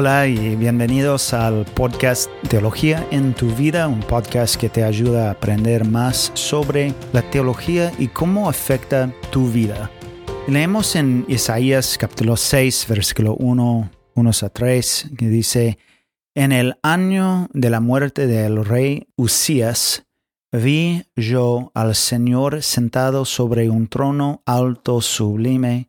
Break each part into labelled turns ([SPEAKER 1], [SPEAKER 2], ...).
[SPEAKER 1] Hola y bienvenidos al podcast Teología en tu vida, un podcast que te ayuda a aprender más sobre la teología y cómo afecta tu vida. Leemos en Isaías capítulo 6, versículo 1, 1 a 3, que dice, En el año de la muerte del rey Usías, vi yo al Señor sentado sobre un trono alto sublime,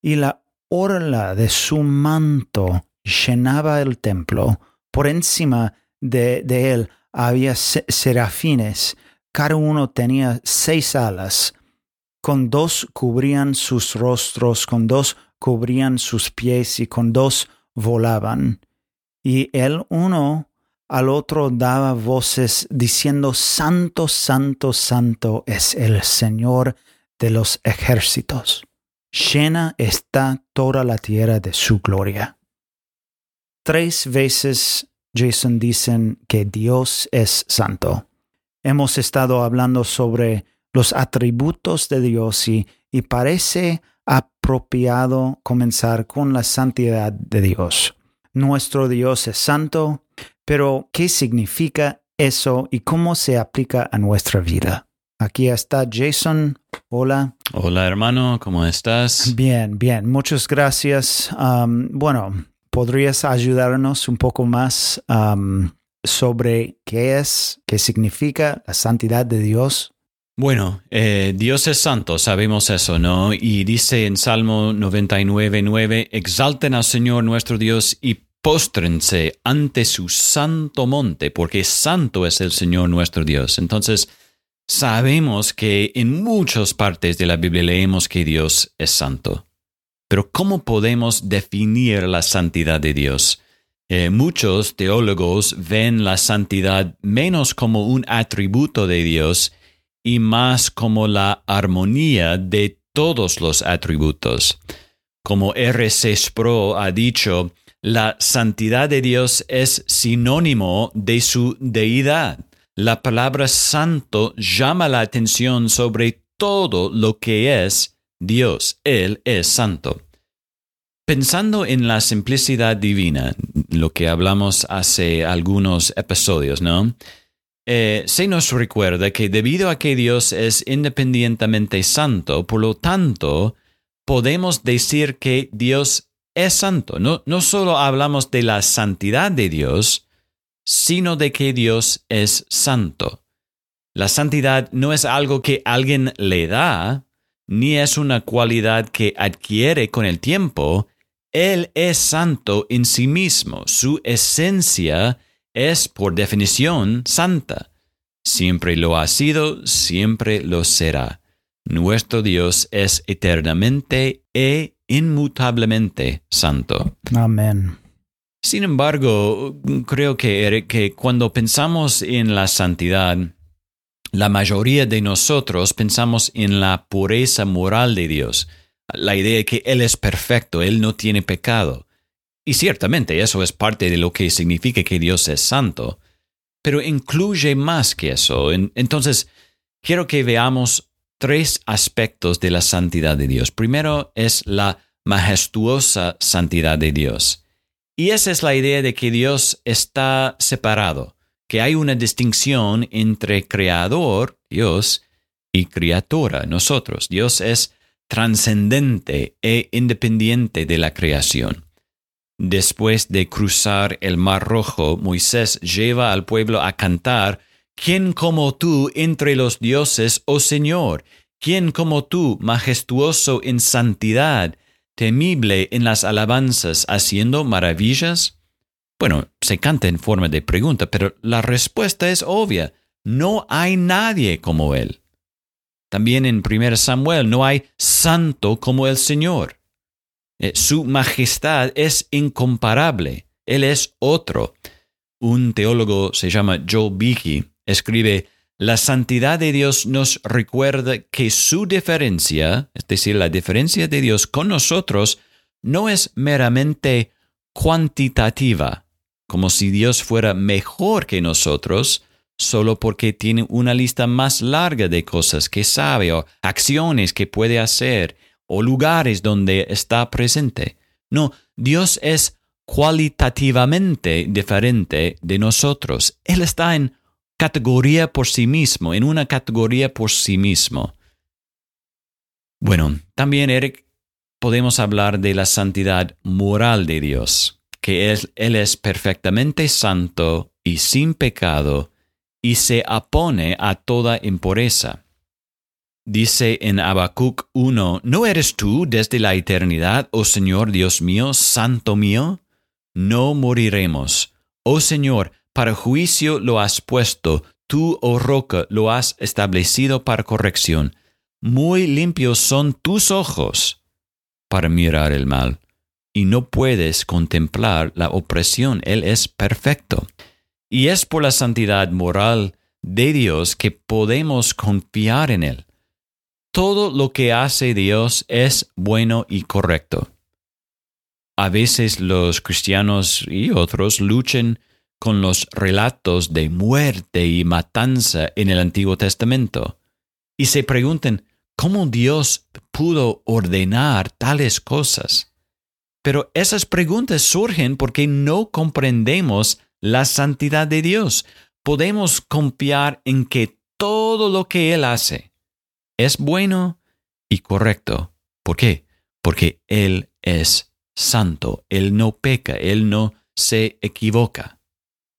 [SPEAKER 1] y la orla de su manto llenaba el templo. Por encima de, él había serafines, cada uno tenía seis alas. Con dos cubrían sus rostros, con dos cubrían sus pies y con dos volaban. Y el uno al otro daba voces diciendo, Santo, Santo, Santo es el Señor de los ejércitos. Llena está toda la tierra de su gloria. Tres veces Jason dicen que Dios es santo. Hemos estado hablando sobre los atributos de Dios y, y parece apropiado comenzar con la santidad de Dios. Nuestro Dios es santo, pero ¿qué significa eso y cómo se aplica a nuestra vida? Aquí está Jason. Hola.
[SPEAKER 2] Hola hermano, ¿cómo estás?
[SPEAKER 1] Bien, bien, muchas gracias. Um, bueno, ¿podrías ayudarnos un poco más sobre qué es, qué significa la santidad de Dios?
[SPEAKER 2] Bueno, eh, Dios es santo, sabemos eso, ¿no? Y dice en Salmo 99, 9, exalten al Señor nuestro Dios y póstrense ante su santo monte, porque santo es el Señor nuestro Dios. Entonces, sabemos que en muchas partes de la Biblia leemos que Dios es santo. Pero ¿cómo podemos definir la santidad de Dios? Eh, muchos teólogos ven la santidad menos como un atributo de Dios y más como la armonía de todos los atributos. Como R.C. Sproul ha dicho, la santidad de Dios es sinónimo de su deidad. La palabra santo llama la atención sobre todo lo que es Dios. Él es santo. Pensando en la simplicidad divina, lo que hablamos hace algunos episodios, ¿no? Eh, se nos recuerda que debido a que Dios es independientemente santo, por lo tanto, podemos decir que Dios es santo. No, no solo hablamos de la santidad de Dios, sino de que Dios es santo. La santidad no es algo que alguien le da, ni es una cualidad que adquiere con el tiempo. Él es santo en sí mismo. Su esencia es, por definición, santa. Siempre lo ha sido, siempre lo será. Nuestro Dios es eternamente e inmutablemente santo.
[SPEAKER 1] Amén.
[SPEAKER 2] Sin embargo, creo que, que cuando pensamos en la santidad, la mayoría de nosotros pensamos en la pureza moral de Dios, la idea de que Él es perfecto, Él no tiene pecado. Y ciertamente eso es parte de lo que significa que Dios es santo, pero incluye más que eso. Entonces, quiero que veamos tres aspectos de la santidad de Dios. Primero es la majestuosa santidad de Dios. Y esa es la idea de que Dios está separado, que hay una distinción entre creador, Dios, y criatura, nosotros. Dios es trascendente e independiente de la creación. Después de cruzar el Mar Rojo, Moisés lleva al pueblo a cantar ¿Quién como tú entre los dioses, oh Señor? ¿Quién como tú, majestuoso en santidad, temible en las alabanzas, haciendo maravillas? Bueno, se canta en forma de pregunta, pero la respuesta es obvia. No hay nadie como Él. También en 1 Samuel no hay santo como el Señor. Eh, su majestad es incomparable. Él es otro. Un teólogo se llama Joe Beakey escribe, la santidad de Dios nos recuerda que su diferencia, es decir, la diferencia de Dios con nosotros, no es meramente cuantitativa, como si Dios fuera mejor que nosotros, solo porque tiene una lista más larga de cosas que sabe o acciones que puede hacer o lugares donde está presente. No, Dios es cualitativamente diferente de nosotros. Él está en categoría por sí mismo, en una categoría por sí mismo. Bueno, también Eric, podemos hablar de la santidad moral de Dios, que Él es perfectamente santo y sin pecado y se apone a toda impureza. Dice en Habacuc 1, ¿no eres tú desde la eternidad, oh Señor Dios mío, santo mío? No moriremos. Oh Señor, para juicio lo has puesto, tú, oh roca, lo has establecido para corrección. Muy limpios son tus ojos para mirar el mal, y no puedes contemplar la opresión. Él es perfecto. Y es por la santidad moral de Dios que podemos confiar en Él. Todo lo que hace Dios es bueno y correcto. A veces los cristianos y otros luchan con los relatos de muerte y matanza en el Antiguo Testamento y se preguntan cómo Dios pudo ordenar tales cosas. Pero esas preguntas surgen porque no comprendemos la santidad de Dios. Podemos confiar en que todo lo que Él hace es bueno y correcto. ¿Por qué? Porque Él es santo, Él no peca, Él no se equivoca.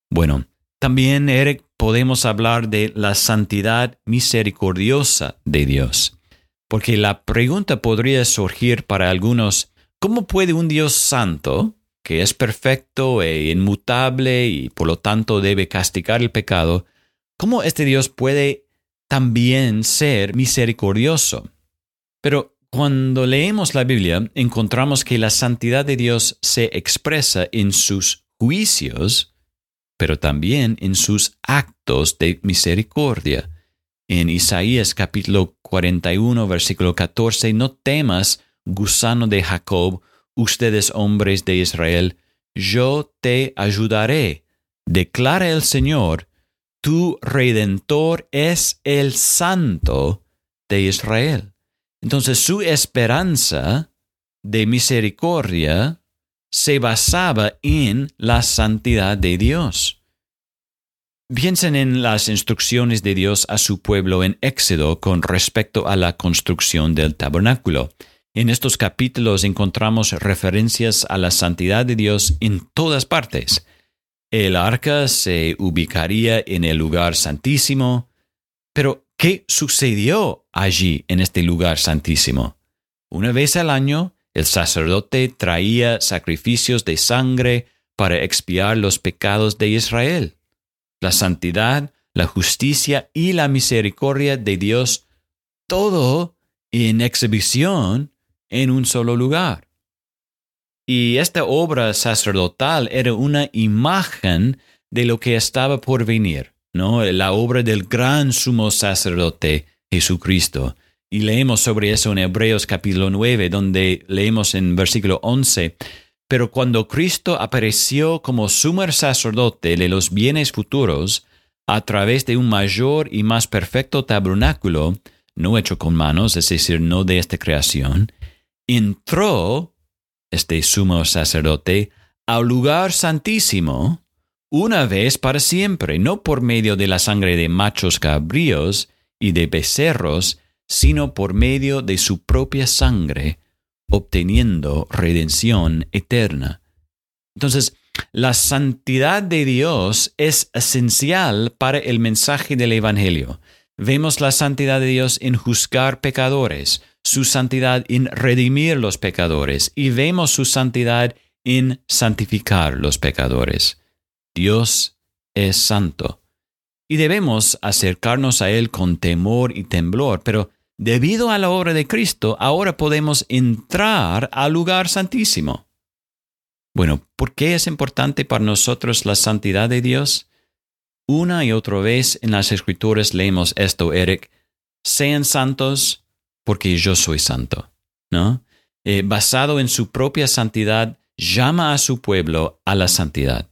[SPEAKER 2] Bueno, también, Eric, podemos hablar de la santidad misericordiosa de Dios. Porque la pregunta podría surgir para algunos, ¿cómo puede un Dios santo que es perfecto e inmutable y por lo tanto debe castigar el pecado, ¿cómo este Dios puede también ser misericordioso? Pero cuando leemos la Biblia, encontramos que la santidad de Dios se expresa en sus juicios, pero también en sus actos de misericordia. En Isaías capítulo 41, versículo 14, no temas, gusano de Jacob, ustedes hombres de Israel, yo te ayudaré, declara el Señor, tu redentor es el santo de Israel. Entonces su esperanza de misericordia se basaba en la santidad de Dios. Piensen en las instrucciones de Dios a su pueblo en Éxodo con respecto a la construcción del tabernáculo. En estos capítulos encontramos referencias a la santidad de Dios en todas partes. El arca se ubicaría en el lugar santísimo, pero ¿qué sucedió allí en este lugar santísimo? Una vez al año, el sacerdote traía sacrificios de sangre para expiar los pecados de Israel. La santidad, la justicia y la misericordia de Dios, todo en exhibición en un solo lugar. Y esta obra sacerdotal era una imagen de lo que estaba por venir, ¿no? La obra del gran sumo sacerdote Jesucristo. Y leemos sobre eso en Hebreos capítulo 9, donde leemos en versículo 11, pero cuando Cristo apareció como sumo sacerdote de los bienes futuros, a través de un mayor y más perfecto tabernáculo, no hecho con manos, es decir, no de esta creación, entró este sumo sacerdote al lugar santísimo una vez para siempre, no por medio de la sangre de machos cabríos y de becerros, sino por medio de su propia sangre, obteniendo redención eterna. Entonces, la santidad de Dios es esencial para el mensaje del Evangelio. Vemos la santidad de Dios en juzgar pecadores, su santidad en redimir los pecadores y vemos su santidad en santificar los pecadores. Dios es santo y debemos acercarnos a Él con temor y temblor, pero debido a la obra de Cristo, ahora podemos entrar al lugar santísimo. Bueno, ¿por qué es importante para nosotros la santidad de Dios? Una y otra vez en las escrituras leemos esto, Eric. Sean santos porque yo soy santo, ¿no? Eh, basado en su propia santidad, llama a su pueblo a la santidad.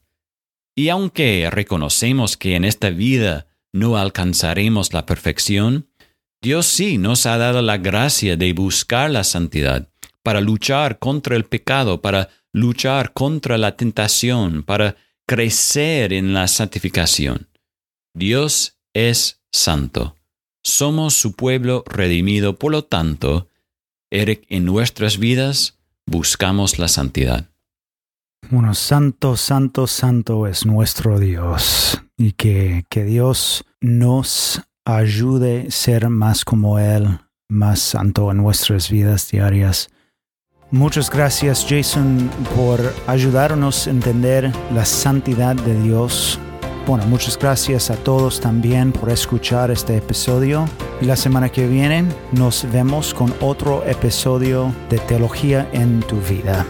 [SPEAKER 2] Y aunque reconocemos que en esta vida no alcanzaremos la perfección, Dios sí nos ha dado la gracia de buscar la santidad, para luchar contra el pecado, para luchar contra la tentación, para crecer en la santificación. Dios es santo. Somos su pueblo redimido, por lo tanto, en nuestras vidas buscamos la santidad.
[SPEAKER 1] Bueno, santo, santo, santo es nuestro Dios y que, que Dios nos ayude a ser más como Él, más santo en nuestras vidas diarias. Muchas gracias Jason por ayudarnos a entender la santidad de Dios. Bueno, muchas gracias a todos también por escuchar este episodio. Y la semana que viene nos vemos con otro episodio de Teología en tu vida.